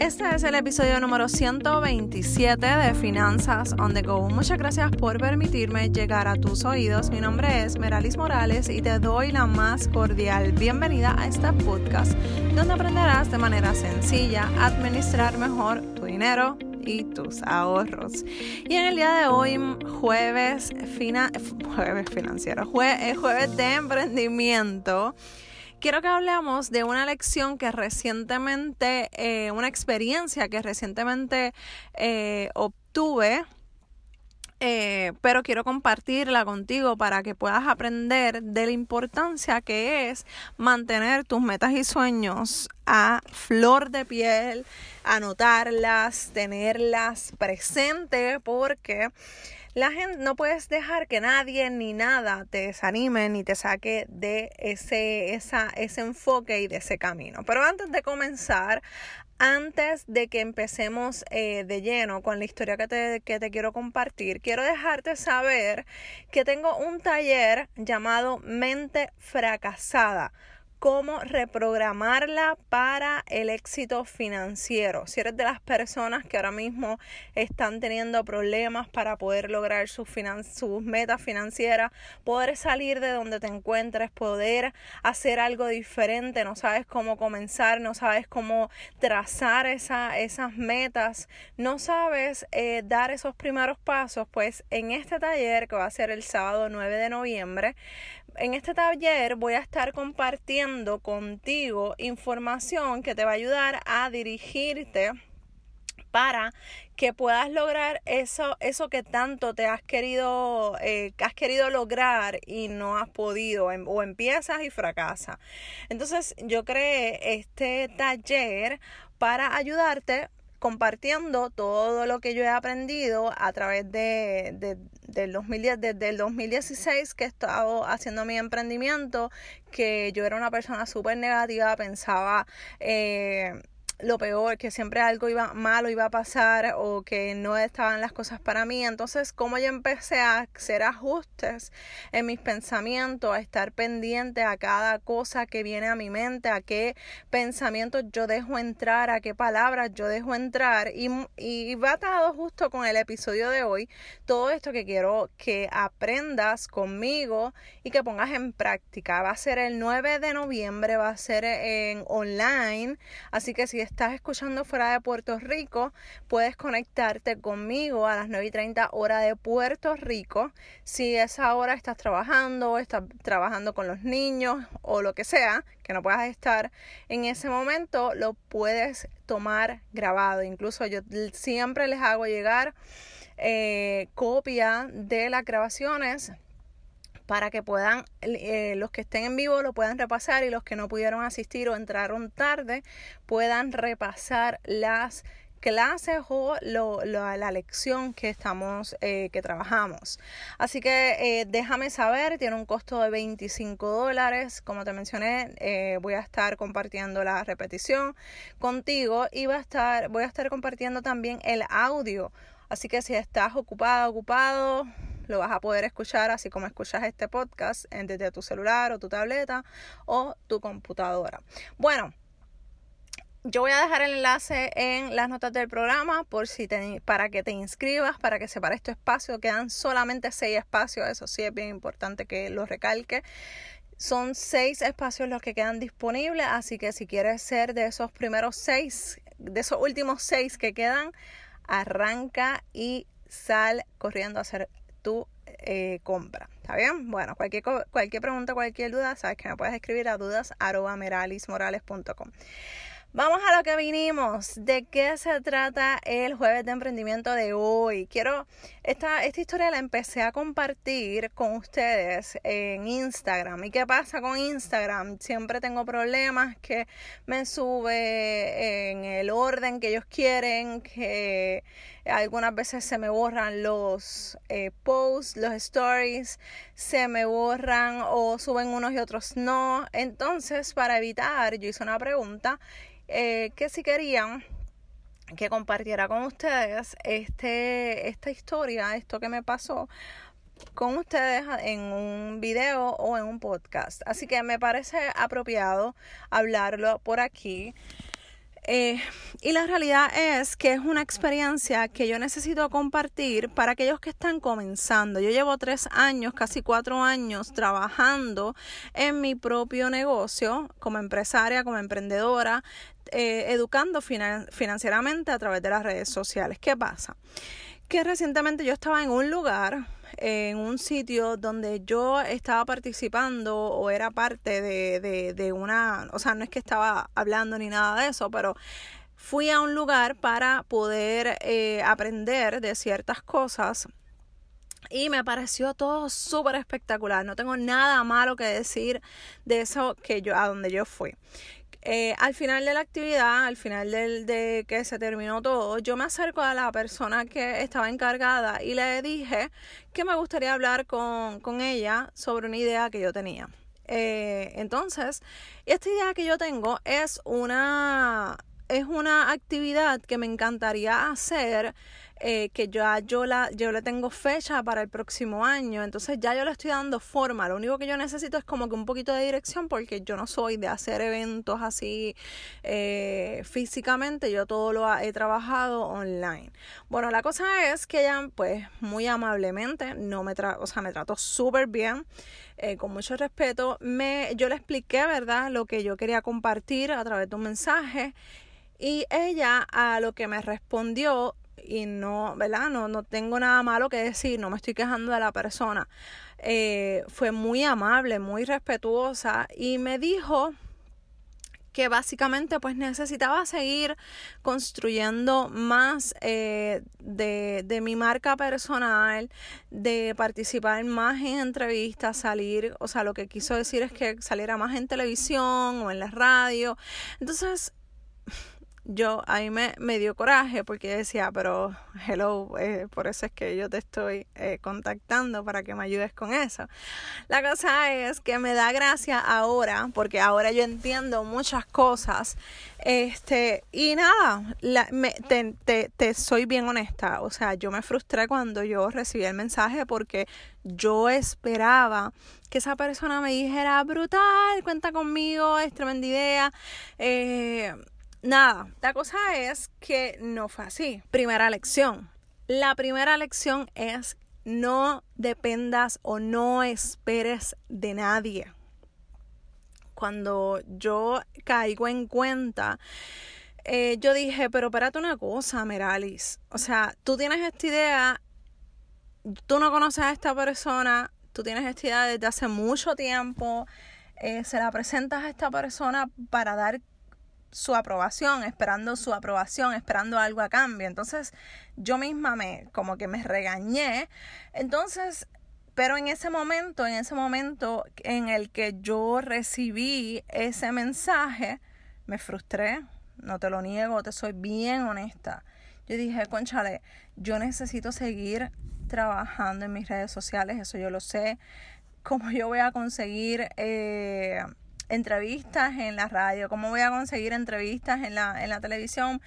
Este es el episodio número 127 de Finanzas on the Go. Muchas gracias por permitirme llegar a tus oídos. Mi nombre es Meralis Morales y te doy la más cordial bienvenida a este podcast donde aprenderás de manera sencilla a administrar mejor tu dinero y tus ahorros. Y en el día de hoy, jueves, jueves financiero, jueves de emprendimiento quiero que hablemos de una lección que recientemente, eh, una experiencia que recientemente eh, obtuve. Eh, pero quiero compartirla contigo para que puedas aprender de la importancia que es mantener tus metas y sueños a flor de piel, anotarlas, tenerlas presente, porque la gente no puedes dejar que nadie ni nada te desanime ni te saque de ese, esa, ese enfoque y de ese camino. Pero antes de comenzar, antes de que empecemos eh, de lleno con la historia que te, que te quiero compartir, quiero dejarte saber que tengo un taller llamado Mente Fracasada cómo reprogramarla para el éxito financiero. Si eres de las personas que ahora mismo están teniendo problemas para poder lograr sus, sus metas financieras, poder salir de donde te encuentres, poder hacer algo diferente, no sabes cómo comenzar, no sabes cómo trazar esa, esas metas, no sabes eh, dar esos primeros pasos, pues en este taller que va a ser el sábado 9 de noviembre, en este taller voy a estar compartiendo contigo información que te va a ayudar a dirigirte para que puedas lograr eso, eso que tanto te has querido, eh, has querido lograr y no has podido, em, o empiezas y fracasas. Entonces yo creé este taller para ayudarte compartiendo todo lo que yo he aprendido a través de, de del 2010, desde el 2016 que he estado haciendo mi emprendimiento, que yo era una persona súper negativa, pensaba... Eh, lo peor, que siempre algo iba malo iba a pasar o que no estaban las cosas para mí. Entonces, como yo empecé a hacer ajustes en mis pensamientos, a estar pendiente a cada cosa que viene a mi mente, a qué pensamientos yo dejo entrar, a qué palabras yo dejo entrar. Y, y va atado justo con el episodio de hoy, todo esto que quiero que aprendas conmigo y que pongas en práctica. Va a ser el 9 de noviembre, va a ser en online. Así que si estás escuchando fuera de Puerto Rico, puedes conectarte conmigo a las 9 y 30 hora de Puerto Rico. Si esa hora estás trabajando, estás trabajando con los niños o lo que sea, que no puedas estar en ese momento, lo puedes tomar grabado. Incluso yo siempre les hago llegar eh, copia de las grabaciones para que puedan, eh, los que estén en vivo lo puedan repasar y los que no pudieron asistir o entraron tarde puedan repasar las clases o la lección que estamos, eh, que trabajamos. Así que eh, déjame saber, tiene un costo de 25 dólares. Como te mencioné, voy a estar compartiendo la repetición contigo y a estar, voy a estar compartiendo también el audio. Así que si estás ocupada, ocupado, lo vas a poder escuchar así como escuchas este podcast desde tu celular o tu tableta o tu computadora. Bueno, yo voy a dejar el enlace en las notas del programa por si para que te inscribas, para que separe este espacio. Quedan solamente seis espacios, eso sí es bien importante que lo recalque. Son seis espacios los que quedan disponibles, así que si quieres ser de esos primeros seis, de esos últimos seis que quedan, arranca y sal corriendo a hacer tu eh, compra. ¿Está bien? Bueno, cualquier, cualquier pregunta, cualquier duda, sabes que me puedes escribir a dudas Vamos a lo que vinimos. ¿De qué se trata el jueves de emprendimiento de hoy? Quiero, esta, esta historia la empecé a compartir con ustedes en Instagram. ¿Y qué pasa con Instagram? Siempre tengo problemas que me sube en el orden que ellos quieren, que algunas veces se me borran los eh, posts, los stories, se me borran o suben unos y otros no. Entonces, para evitar, yo hice una pregunta eh, que si querían que compartiera con ustedes este, esta historia, esto que me pasó con ustedes en un video o en un podcast. Así que me parece apropiado hablarlo por aquí. Eh, y la realidad es que es una experiencia que yo necesito compartir para aquellos que están comenzando. Yo llevo tres años, casi cuatro años, trabajando en mi propio negocio como empresaria, como emprendedora, eh, educando financieramente a través de las redes sociales. ¿Qué pasa? Que recientemente yo estaba en un lugar en un sitio donde yo estaba participando o era parte de, de, una, o sea, no es que estaba hablando ni nada de eso, pero fui a un lugar para poder eh, aprender de ciertas cosas y me pareció todo súper espectacular. No tengo nada malo que decir de eso que yo, a donde yo fui. Eh, al final de la actividad, al final del, de que se terminó todo, yo me acerco a la persona que estaba encargada y le dije que me gustaría hablar con, con ella sobre una idea que yo tenía. Eh, entonces, esta idea que yo tengo es una, es una actividad que me encantaría hacer eh, que ya yo, la, yo le tengo fecha para el próximo año, entonces ya yo le estoy dando forma, lo único que yo necesito es como que un poquito de dirección porque yo no soy de hacer eventos así eh, físicamente, yo todo lo he trabajado online. Bueno, la cosa es que ella pues muy amablemente, no me, tra o sea, me trató súper bien. Eh, con mucho respeto, me, yo le expliqué, ¿verdad?, lo que yo quería compartir a través de un mensaje y ella a lo que me respondió y no, ¿verdad? No, no tengo nada malo que decir, no me estoy quejando de la persona. Eh, fue muy amable, muy respetuosa y me dijo que básicamente pues necesitaba seguir construyendo más eh, de, de, mi marca personal, de participar más en entrevistas, salir, o sea, lo que quiso decir es que saliera más en televisión o en la radio. Entonces, yo ahí me, me dio coraje porque decía, pero hello, eh, por eso es que yo te estoy eh, contactando para que me ayudes con eso. La cosa es que me da gracia ahora, porque ahora yo entiendo muchas cosas. Este, y nada, la, me, te, te, te soy bien honesta. O sea, yo me frustré cuando yo recibí el mensaje porque yo esperaba que esa persona me dijera, brutal, cuenta conmigo, es tremenda idea. Eh, nada, la cosa es que no fue así. Primera lección. La primera lección es no dependas o no esperes de nadie. Cuando yo caigo en cuenta, eh, yo dije, pero espérate una cosa, Meralis. O sea, tú tienes esta idea, tú no conoces a esta persona, tú tienes esta idea desde hace mucho tiempo, eh, se la presentas a esta persona para dar su aprobación, esperando su aprobación, esperando algo a cambio. Entonces yo misma me, como que me regañé. Entonces, pero en ese momento, en ese momento en el que yo recibí ese mensaje, me frustré, no te lo niego, te soy bien honesta. Yo dije, conchale, yo necesito seguir trabajando en mis redes sociales, eso yo lo sé. ¿Cómo yo voy a conseguir eh, entrevistas en la radio, cómo voy a conseguir entrevistas en la, en la televisión.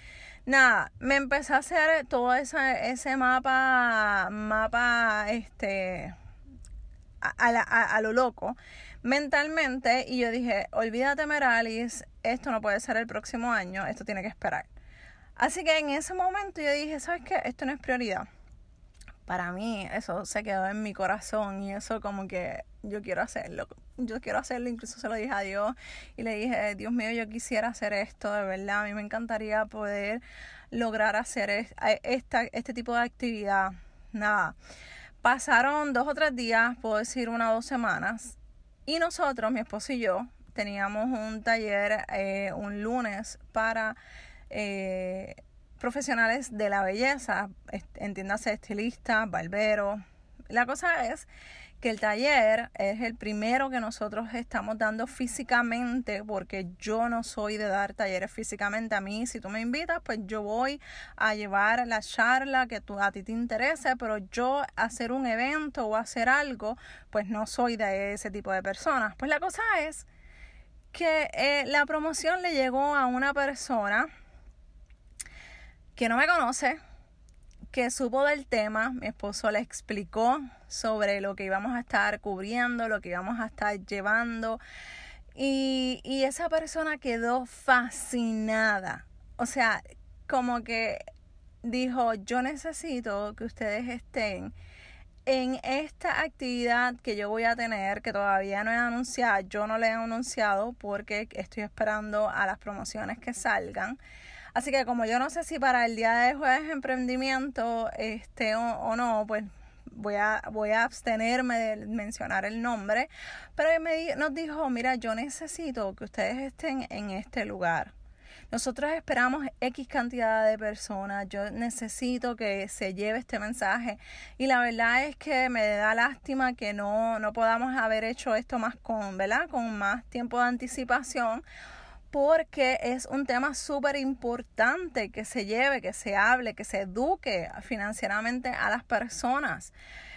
Nada, me empecé a hacer todo ese, ese mapa, mapa, este, a, lo loco, mentalmente, y yo dije, olvídate Meralis, esto no puede ser el próximo año, esto tiene que esperar. Así que en ese momento yo dije, ¿sabes qué? Esto no es prioridad. Para mí eso se quedó en mi corazón y eso como que yo quiero hacerlo yo quiero hacerlo, incluso se lo dije a Dios y le dije, Dios mío, yo quisiera hacer esto, de verdad, a mí me encantaría poder lograr hacer esta, este tipo de actividad. Nada, pasaron dos o tres días, puedo decir una o dos semanas, y nosotros, mi esposo y yo, teníamos un taller eh, un lunes para... Eh, profesionales de la belleza, entiéndase estilistas, barberos. La cosa es que el taller es el primero que nosotros estamos dando físicamente porque yo no soy de dar talleres físicamente a mí si tú me invitas pues yo voy a llevar la charla que tú, a ti te interese pero yo hacer un evento o hacer algo pues no soy de ese tipo de personas pues la cosa es que eh, la promoción le llegó a una persona que no me conoce que supo del tema, mi esposo le explicó sobre lo que íbamos a estar cubriendo, lo que íbamos a estar llevando. Y, esa persona quedó fascinada, o sea, como que dijo, yo necesito que ustedes estén en esta actividad que yo voy a tener, que todavía no he anunciado, yo no le he anunciado porque estoy esperando a las promociones que salgan. Así que como yo no sé si para el día de jueves emprendimiento este o, no, pues voy a, voy a abstenerme de mencionar el nombre, pero él me, nos dijo, mira, yo necesito que ustedes estén en este lugar. Nosotros esperamos X cantidad de personas. Yo necesito que se lleve este mensaje. Y la verdad es que me da lástima que no, no podamos haber hecho esto más con, ¿verdad? Con más tiempo de anticipación porque es un tema súper importante que se lleve, que se hable, que se eduque financieramente a las personas.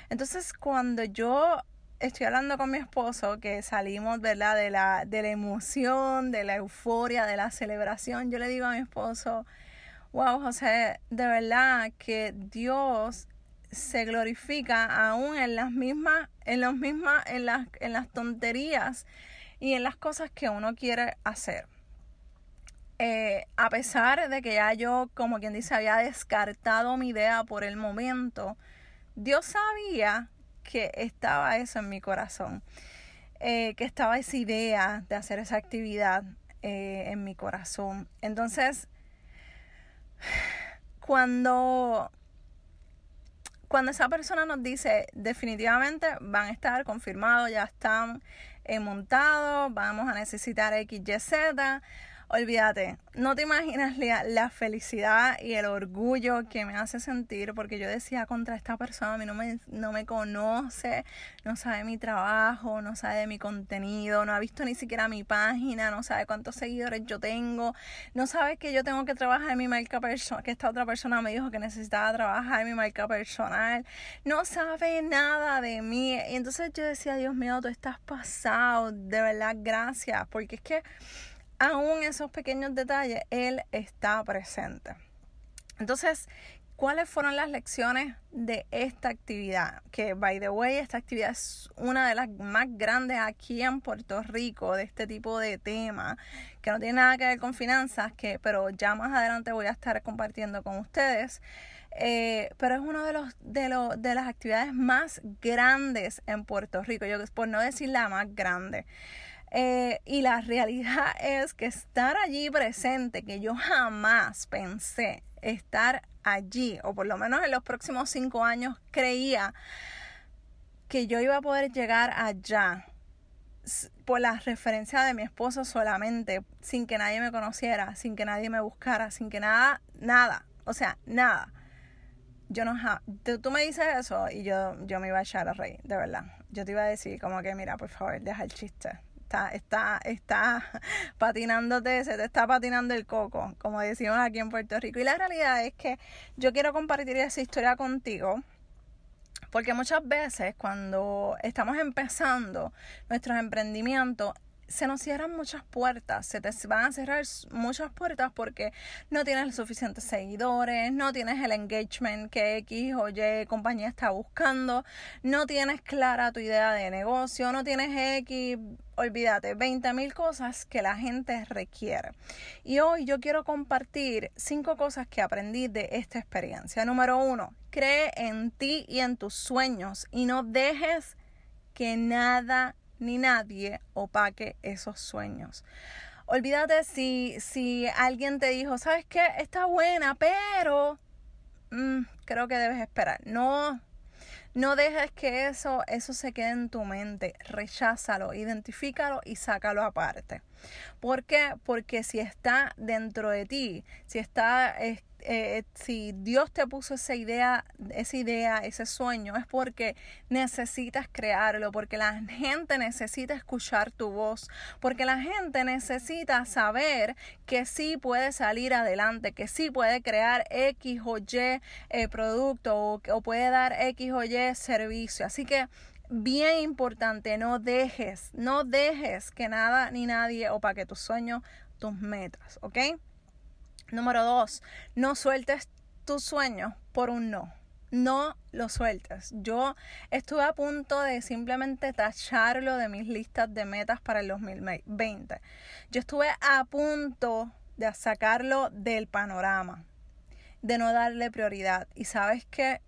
Entonces, cuando yo estoy hablando con mi esposo que salimos ¿verdad? De, la, de la emoción, de la euforia, de la celebración. Yo le digo a mi esposo, wow, José, de verdad que Dios se glorifica aún en las mismas, en los mismas, en las, en las tonterías y en las cosas que uno quiere hacer. Eh, a pesar de que ya yo, como quien dice, había descartado mi idea por el momento, Dios sabía que estaba eso en mi corazón, eh, que estaba esa idea de hacer esa actividad eh, en mi corazón. Entonces, cuando, cuando esa persona nos dice definitivamente van a estar confirmados, ya están montados, vamos a necesitar XYZ, olvídate, no te imaginas la, felicidad y el orgullo que me hace sentir porque yo decía contra esta persona, a mí no me, no me conoce, no sabe mi trabajo, no sabe de mi contenido, no ha visto ni siquiera mi página, no sabe cuántos seguidores yo tengo, no sabe que yo tengo que trabajar en mi marca personal, que esta otra persona me dijo que necesitaba trabajar en mi marca personal, no sabe nada de mí. Y entonces yo decía, Dios mío, tú estás pasado, de verdad, gracias, porque es que aún esos pequeños detalles, Él está presente. Entonces, ¿cuáles fueron las lecciones de esta actividad? Que, by the way, esta actividad es una de las más grandes aquí en Puerto Rico de este tipo de tema, que no tiene nada que ver con finanzas, que, pero ya más adelante voy a estar compartiendo con ustedes. Eh, pero es una de, los, de, de las actividades más grandes en Puerto Rico, yo por no decir la más grande. Eh, y la realidad es que estar allí presente, que yo jamás pensé estar allí, o por lo menos en los próximos cinco años creía que yo iba a poder llegar allá por la referencia de mi esposo solamente, sin que nadie me conociera, sin que nadie me buscara, sin que nada, nada, o sea, nada. Yo no, tú, tú me dices eso y yo, yo me iba a echar a reír, de verdad. Yo te iba a decir como que, mira, por favor, deja el chiste está, está, está patinándote, se te está patinando el coco, como decimos aquí en Puerto Rico. Y la realidad es que yo quiero compartir esa historia contigo. Porque muchas veces cuando estamos empezando nuestros emprendimientos, se nos cierran muchas puertas, se te van a cerrar muchas puertas porque no tienes suficientes seguidores, no tienes el engagement que X o Y compañía está buscando, no tienes clara tu idea de negocio, no tienes X, olvídate, 20 mil cosas que la gente requiere. Y hoy yo quiero compartir cinco cosas que aprendí de esta experiencia. Número uno, cree en ti y en tus sueños y no dejes que nada ni nadie opaque esos sueños. Olvídate si, si alguien te dijo, ¿sabes qué? Está buena, pero mm, creo que debes esperar. No, no dejes que eso, eso se quede en tu mente. Recházalo, identifícalo y sácalo aparte. ¿Por qué? Porque si está dentro de ti, si está eh, si Dios te puso esa idea, esa idea, ese sueño, es porque necesitas crearlo, porque la gente necesita escuchar tu voz, porque la gente necesita saber que sí puede salir adelante, que sí puede crear X o Y eh, producto o, o puede dar X o Y servicio. Así que bien importante, no dejes, no dejes que nada ni nadie opaque tus sueños, tus metas, ¿ok? Número dos, no sueltes tus sueños por un no. No lo sueltes. Yo estuve a punto de simplemente tacharlo de mis listas de metas para el 2020. Yo estuve a punto de sacarlo del panorama, de no darle prioridad. Y sabes que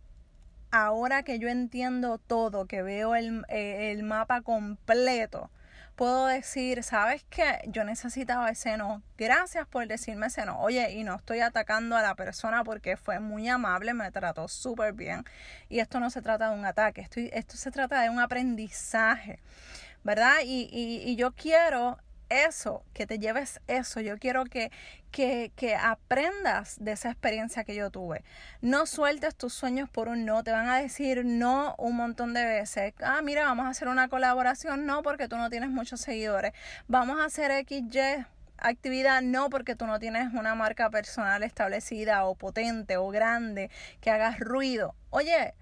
ahora que yo entiendo todo, que veo el, eh, el mapa completo, puedo decir, ¿sabes qué? Yo necesitaba ese no. Gracias por decirme ese no. Oye, y no estoy atacando a la persona porque fue muy amable, me trató súper bien. Y esto no se trata de un ataque, esto, esto se trata de un aprendizaje, ¿verdad? Y, y, y yo quiero eso, que te lleves eso. Yo quiero que, que, que, aprendas de esa experiencia que yo tuve. No sueltes tus sueños por un no. Te van a decir no un montón de veces. Ah, mira, vamos a hacer una colaboración. No, porque tú no tienes muchos seguidores. Vamos a hacer XY actividad no porque tú no tienes una marca personal establecida o potente o grande que hagas ruido. Oye,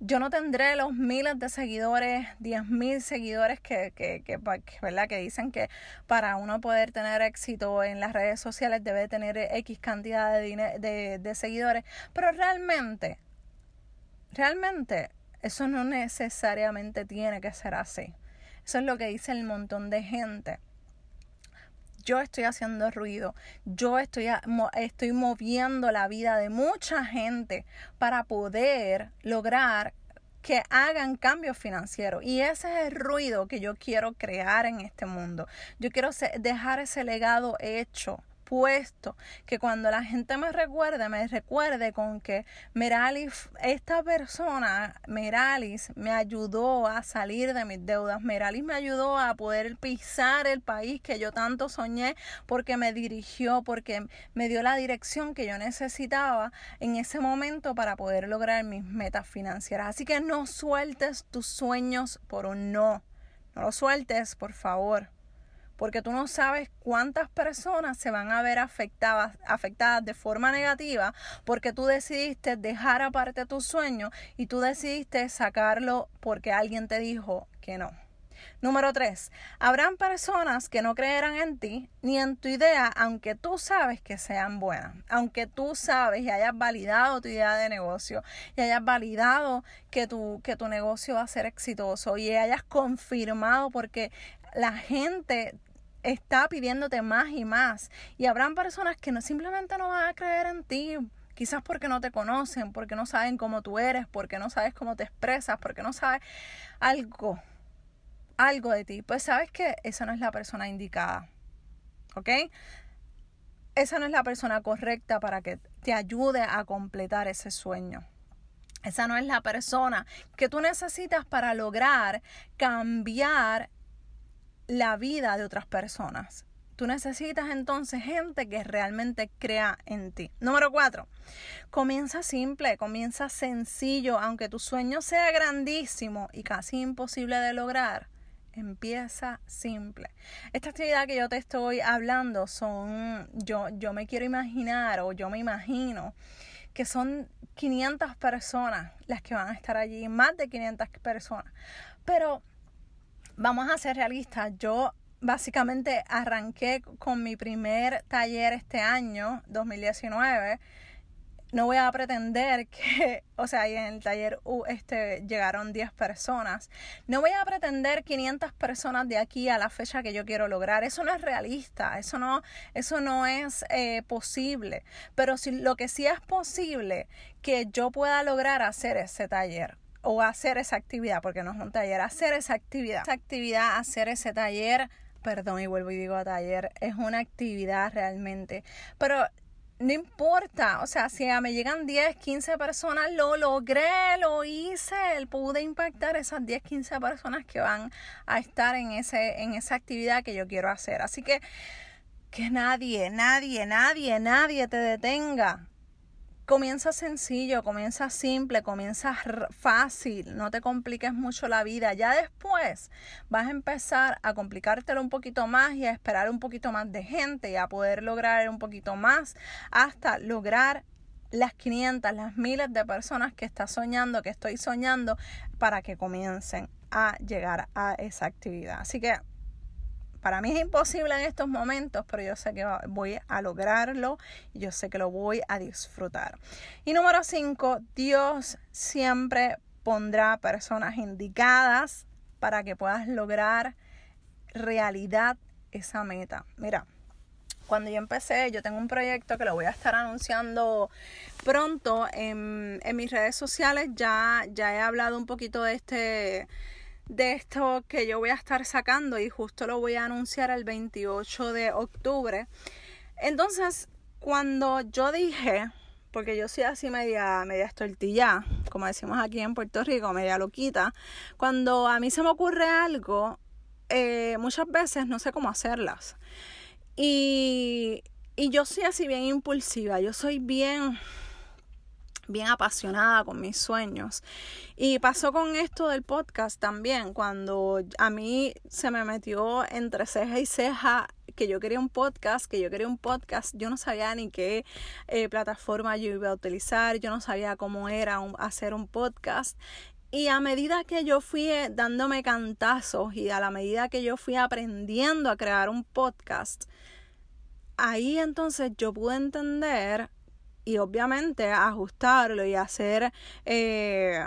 yo no tendré los miles de seguidores, diez mil seguidores que, que, que, ¿verdad? que dicen que para uno poder tener éxito en las redes sociales debe tener X cantidad de, de, de seguidores. Pero realmente, realmente, eso no necesariamente tiene que ser así. Eso es lo que dice el montón de gente yo estoy haciendo ruido, yo estoy, estoy moviendo la vida de mucha gente para poder lograr que hagan cambios financieros. Y ese es el ruido que yo quiero crear en este mundo. Yo quiero dejar ese legado hecho puesto que cuando la gente me recuerde, me recuerde con que Meralis, esta persona, Meralis, me ayudó a salir de mis deudas. Meralis me ayudó a poder pisar el país que yo tanto soñé porque me dirigió, porque me dio la dirección que yo necesitaba en ese momento para poder lograr mis metas financieras. Así que no sueltes tus sueños por un no. No lo sueltes, por favor porque tú no sabes cuántas personas se van a ver afectadas, afectadas de forma negativa porque tú decidiste dejar aparte tu sueño y tú decidiste sacarlo porque alguien te dijo que no. Número 3. Habrán personas que no creerán en ti ni en tu idea, aunque tú sabes que sean buenas, aunque tú sabes y hayas validado tu idea de negocio y hayas validado que tu, que tu negocio va a ser exitoso y hayas confirmado porque la gente está pidiéndote más y más. Y habrán personas que no, simplemente no van a creer en ti. Quizás porque no te conocen, porque no saben cómo tú eres, porque no sabes cómo te expresas, porque no sabes algo, algo de ti. Pues sabes que esa no es la persona indicada. ¿Ok? Esa no es la persona correcta para que te ayude a completar ese sueño. Esa no es la persona que tú necesitas para lograr cambiar la vida de otras personas. Tú necesitas entonces gente que realmente crea en ti. Número cuatro, comienza simple, comienza sencillo, aunque tu sueño sea grandísimo y casi imposible de lograr. Empieza simple. Esta actividad que yo te estoy hablando son, yo, yo me quiero imaginar o yo me imagino que son 500 personas las que van a estar allí, más de 500 personas. Pero vamos a ser realistas, yo básicamente arranqué con mi primer taller este año, 2019. No voy a pretender que, o sea, en el taller este, llegaron 10 personas. No voy a pretender 500 personas de aquí a la fecha que yo quiero lograr. Eso no es realista, eso no, eso no es eh, posible. Pero si, lo que sí es posible que yo pueda lograr hacer ese taller o hacer esa actividad, porque no es un taller, hacer esa actividad. Esa actividad, hacer ese taller, perdón, y vuelvo y digo a taller, es una actividad realmente. Pero no importa, o sea, si me llegan 10, 15 personas, lo logré, lo hice, pude impactar esas 10, 15 personas que van a estar en, ese, en esa actividad que yo quiero hacer. Así que que nadie, nadie, nadie, nadie te detenga Comienza sencillo, comienza simple, comienza fácil, no te compliques mucho la vida. Ya después vas a empezar a complicártelo un poquito más y a esperar un poquito más de gente y a poder lograr un poquito más hasta lograr las 500, las miles de personas que estás soñando, que estoy soñando, para que comiencen a llegar a esa actividad. Así que para mí es imposible en estos momentos, pero yo sé que voy a lograrlo y yo sé que lo voy a disfrutar. Y número 5, Dios siempre pondrá personas indicadas para que puedas lograr realidad esa meta. Mira, cuando yo empecé, yo tengo un proyecto que lo voy a estar anunciando pronto en, en mis redes sociales. Ya, ya he hablado un poquito de este de esto que yo voy a estar sacando y justo lo voy a anunciar el 28 de octubre. Entonces, cuando yo dije, porque yo soy así media, media estortilla, como decimos aquí en Puerto Rico, media loquita, cuando a mí se me ocurre algo, eh, muchas veces no sé cómo hacerlas. Y, y yo soy así bien impulsiva, yo soy bien bien apasionada con mis sueños. Y pasó con esto del podcast también, cuando a mí se me metió entre ceja y ceja que yo quería un podcast, que yo quería un podcast, yo no sabía ni qué eh, plataforma yo iba a utilizar, yo no sabía cómo era hacer un podcast. Y a medida que yo fui eh, dándome cantazos y a la medida que yo fui aprendiendo a crear un podcast, ahí entonces yo pude entender y obviamente ajustarlo y hacer eh,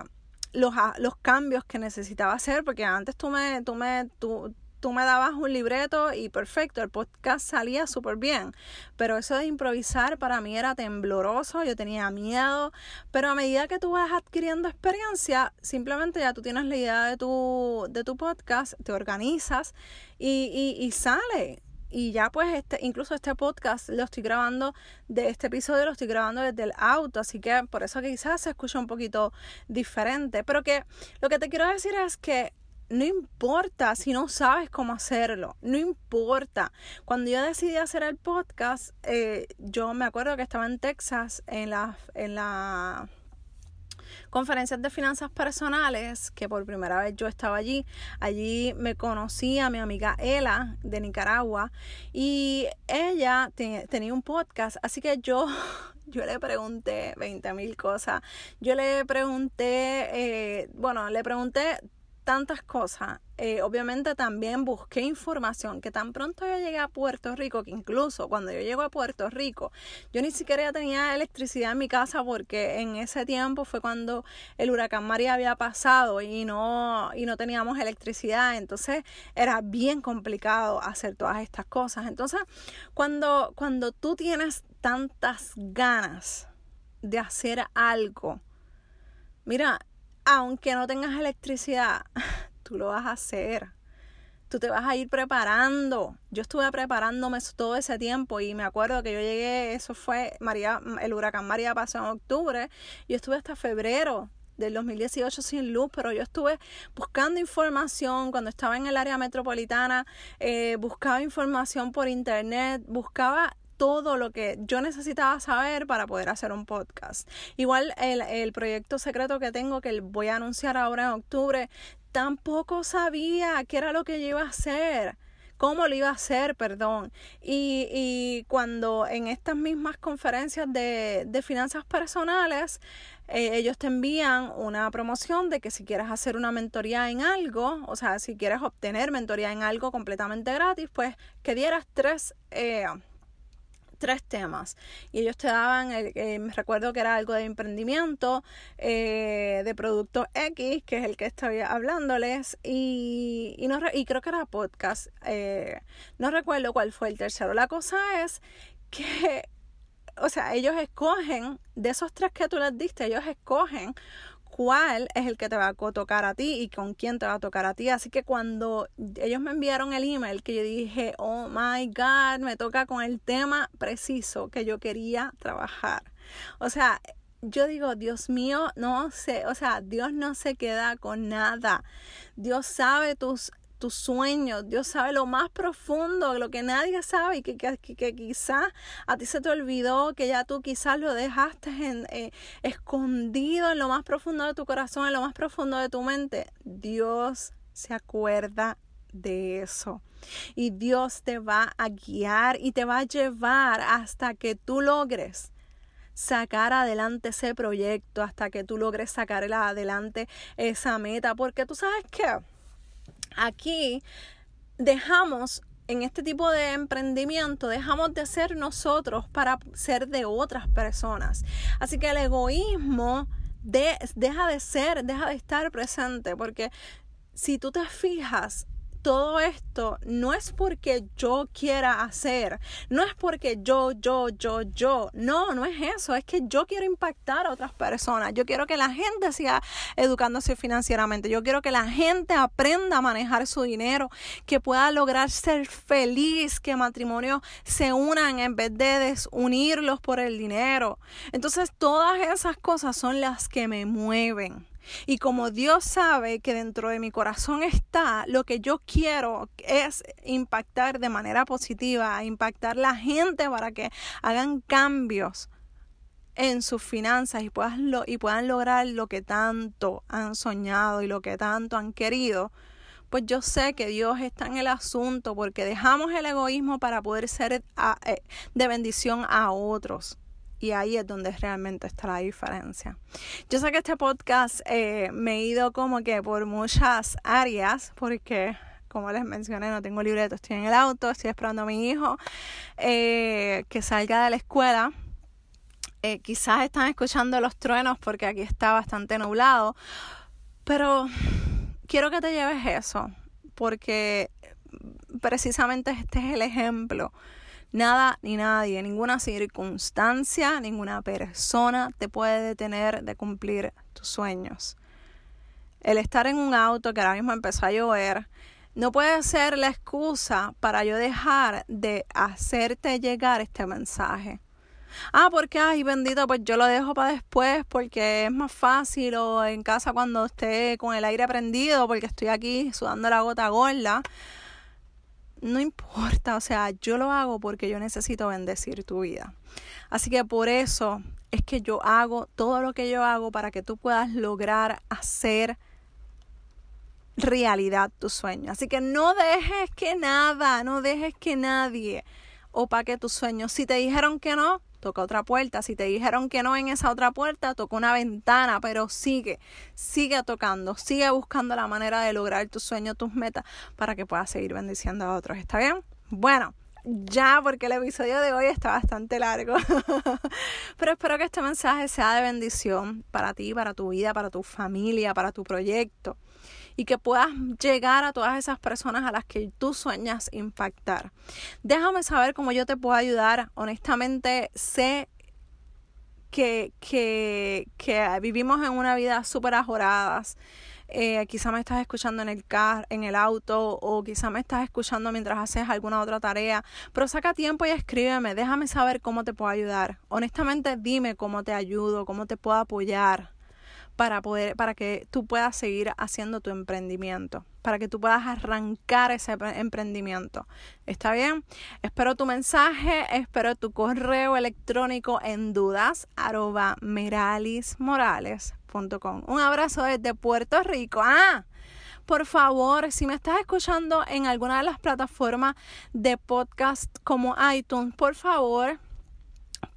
los, los, cambios que necesitaba hacer, porque antes tú me, tú me, tú, tú me dabas un libreto y perfecto, el podcast salía súper bien. Pero eso de improvisar para mí era tembloroso, yo tenía miedo. Pero a medida que tú vas adquiriendo experiencia, simplemente ya tú tienes la idea de tu, de tu podcast, te organizas y, y, y sale y ya pues este, incluso este podcast lo estoy grabando, de este episodio lo estoy grabando desde el auto, así que por eso quizás se escucha un poquito diferente, pero que lo que te quiero decir es que no importa si no sabes cómo hacerlo, no importa. Cuando yo decidí hacer el podcast, eh, yo me acuerdo que estaba en Texas en la, en la conferencias de finanzas personales, que por primera vez yo estaba allí. Allí me conocí a mi amiga Ela de Nicaragua y ella tenía un podcast, así que yo yo le pregunté 20 mil cosas. Yo le pregunté, eh, bueno, le pregunté tantas cosas. Eh, obviamente también busqué información que tan pronto yo llegué a Puerto Rico, que incluso cuando yo llego a Puerto Rico, yo ni siquiera tenía electricidad en mi casa porque en ese tiempo fue cuando el huracán María había pasado y no, y no teníamos electricidad. Entonces era bien complicado hacer todas estas cosas. Entonces, cuando, cuando tú tienes tantas ganas de hacer algo, mira, aunque no tengas electricidad, tú lo vas a hacer. Tú te vas a ir preparando. Yo estuve preparándome todo ese tiempo y me acuerdo que yo llegué, eso fue María, el huracán María pasó en octubre. Yo estuve hasta febrero del 2018 sin luz, pero yo estuve buscando información cuando estaba en el área metropolitana, eh, buscaba información por internet, buscaba todo lo que yo necesitaba saber para poder hacer un podcast. Igual el, el proyecto secreto que tengo, que voy a anunciar ahora en octubre, tampoco sabía qué era lo que yo iba a hacer cómo lo iba a hacer, perdón. Y, y cuando en estas mismas conferencias de, de finanzas personales, eh, ellos te envían una promoción de que si quieres hacer una mentoría en algo, o sea, si quieres obtener mentoría en algo completamente gratis, pues que dieras tres... Eh, tres temas y ellos te daban, el, eh, me recuerdo que era algo de emprendimiento, eh, de producto X, que es el que estoy hablándoles, y, y, no, y creo que era podcast, eh, no recuerdo cuál fue el tercero. La cosa es que, o sea, ellos escogen, de esos tres que tú les diste, ellos escogen cuál es el que te va a tocar a ti y con quién te va a tocar a ti. Así que cuando ellos me enviaron el email, que yo dije, oh my God, me toca con el tema preciso que yo quería trabajar. O sea, yo digo, Dios mío, no sé, o sea, Dios no se queda con nada. Dios sabe tus tus sueños. Dios sabe lo más profundo, lo que nadie sabe y que, que, que, quizás a ti se te olvidó, que ya tú quizás lo dejaste eh, escondido en lo más profundo de tu corazón, en lo más profundo de tu mente. Dios se acuerda de eso. Y Dios te va a guiar y te va a llevar hasta que tú logres sacar adelante ese proyecto, hasta que tú logres sacar adelante esa meta. Porque tú sabes que aquí dejamos en este tipo de emprendimiento dejamos de ser nosotros para ser de otras personas. Así que el egoísmo deja de ser, deja de estar presente, porque si tú te fijas, todo esto no es porque yo quiera hacer, no es porque yo, yo, yo, yo, no, no es eso, es que yo quiero impactar a otras personas, yo quiero que la gente siga educándose financieramente, yo quiero que la gente aprenda a manejar su dinero, que pueda lograr ser feliz, que matrimonios se unan en vez de desunirlos por el dinero. Entonces todas esas cosas son las que me mueven. Y como Dios sabe que dentro de mi corazón está, lo que yo quiero es impactar de manera positiva, impactar la gente para que hagan cambios en sus finanzas y puedan, y puedan lograr lo que tanto han soñado y lo que tanto han querido, pues yo sé que Dios está en el asunto porque dejamos el egoísmo para poder ser eh, de bendición a otros. Y ahí es donde realmente está la diferencia. Yo sé que este podcast eh, me he ido como que por muchas áreas, porque como les mencioné, no tengo libreto, estoy en el auto, estoy esperando a mi hijo eh, que salga de la escuela. Eh, quizás están escuchando los truenos porque aquí está bastante nublado, pero quiero que te lleves eso, porque precisamente este es el ejemplo Nada ni nadie, ninguna circunstancia, ninguna persona te puede detener de cumplir tus sueños. El estar en un auto que ahora mismo empezó a llover no puede ser la excusa para yo dejar de hacerte llegar este mensaje. Ah, porque, ay, bendito, pues yo lo dejo para después porque es más fácil o en casa cuando esté con el aire prendido porque estoy aquí sudando la gota gorda no importa, o sea, yo lo hago porque yo necesito bendecir tu vida. Así que por eso es que yo hago todo lo que yo hago para que tú puedas lograr hacer realidad tu sueño. Así que no dejes que nada, no dejes que nadie opaque tus sueños. Si te dijeron que no, toca otra puerta. Si te dijeron que no en esa otra puerta, toca una ventana, pero sigue, sigue tocando, sigue buscando la manera de lograr tus sueños, tus metas, para que puedas seguir bendiciendo a otros. ¿Está bien? Bueno. Ya, porque el episodio de hoy está bastante largo. Pero espero que este mensaje sea de bendición para ti, para tu vida, para tu familia, para tu proyecto y que puedas llegar a todas esas personas a las que tú sueñas impactar. Déjame saber cómo yo te puedo ayudar. Honestamente, sé que, que, que vivimos en una vida súper ajoradas. Eh, quizá me estás escuchando en el car, en el auto o quizá me estás escuchando mientras haces alguna otra tarea, pero saca tiempo y escríbeme, déjame saber cómo te puedo ayudar. Honestamente, dime cómo te ayudo, cómo te puedo apoyar para poder, para que tú puedas seguir haciendo tu emprendimiento, para que tú puedas arrancar ese emprendimiento. ¿Está bien? Espero tu mensaje, espero tu correo electrónico en dudas arroba meralismorales.com. Un abrazo desde Puerto Rico. Ah, por favor, si me estás escuchando en alguna de las plataformas de podcast como iTunes, por favor,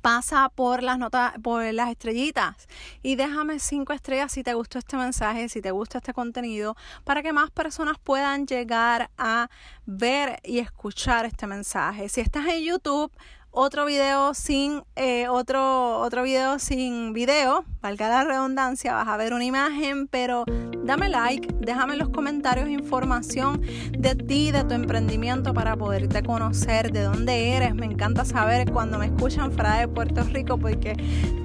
pasa por las notas, por las estrellitas y déjame cinco estrellas si te gustó este mensaje, si te gusta este contenido, para que más personas puedan llegar a ver y escuchar este mensaje. Si estás en YouTube, otro video sin eh, otro otro video sin video, valga la redundancia, vas a ver una imagen, pero dame like, déjame en los comentarios información de ti, de tu emprendimiento para poderte conocer, de dónde eres. Me encanta saber cuando me escuchan fuera de Puerto Rico porque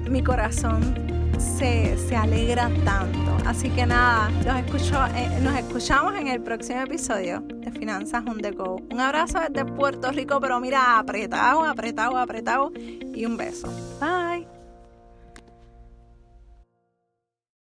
mi corazón se, alegra tanto. Así que nada, los escucho, eh, nos escuchamos en el próximo episodio de Finanzas on the Go. Un abrazo desde Puerto Rico, pero mira, apretado, apretado, apretado y un beso. Bye.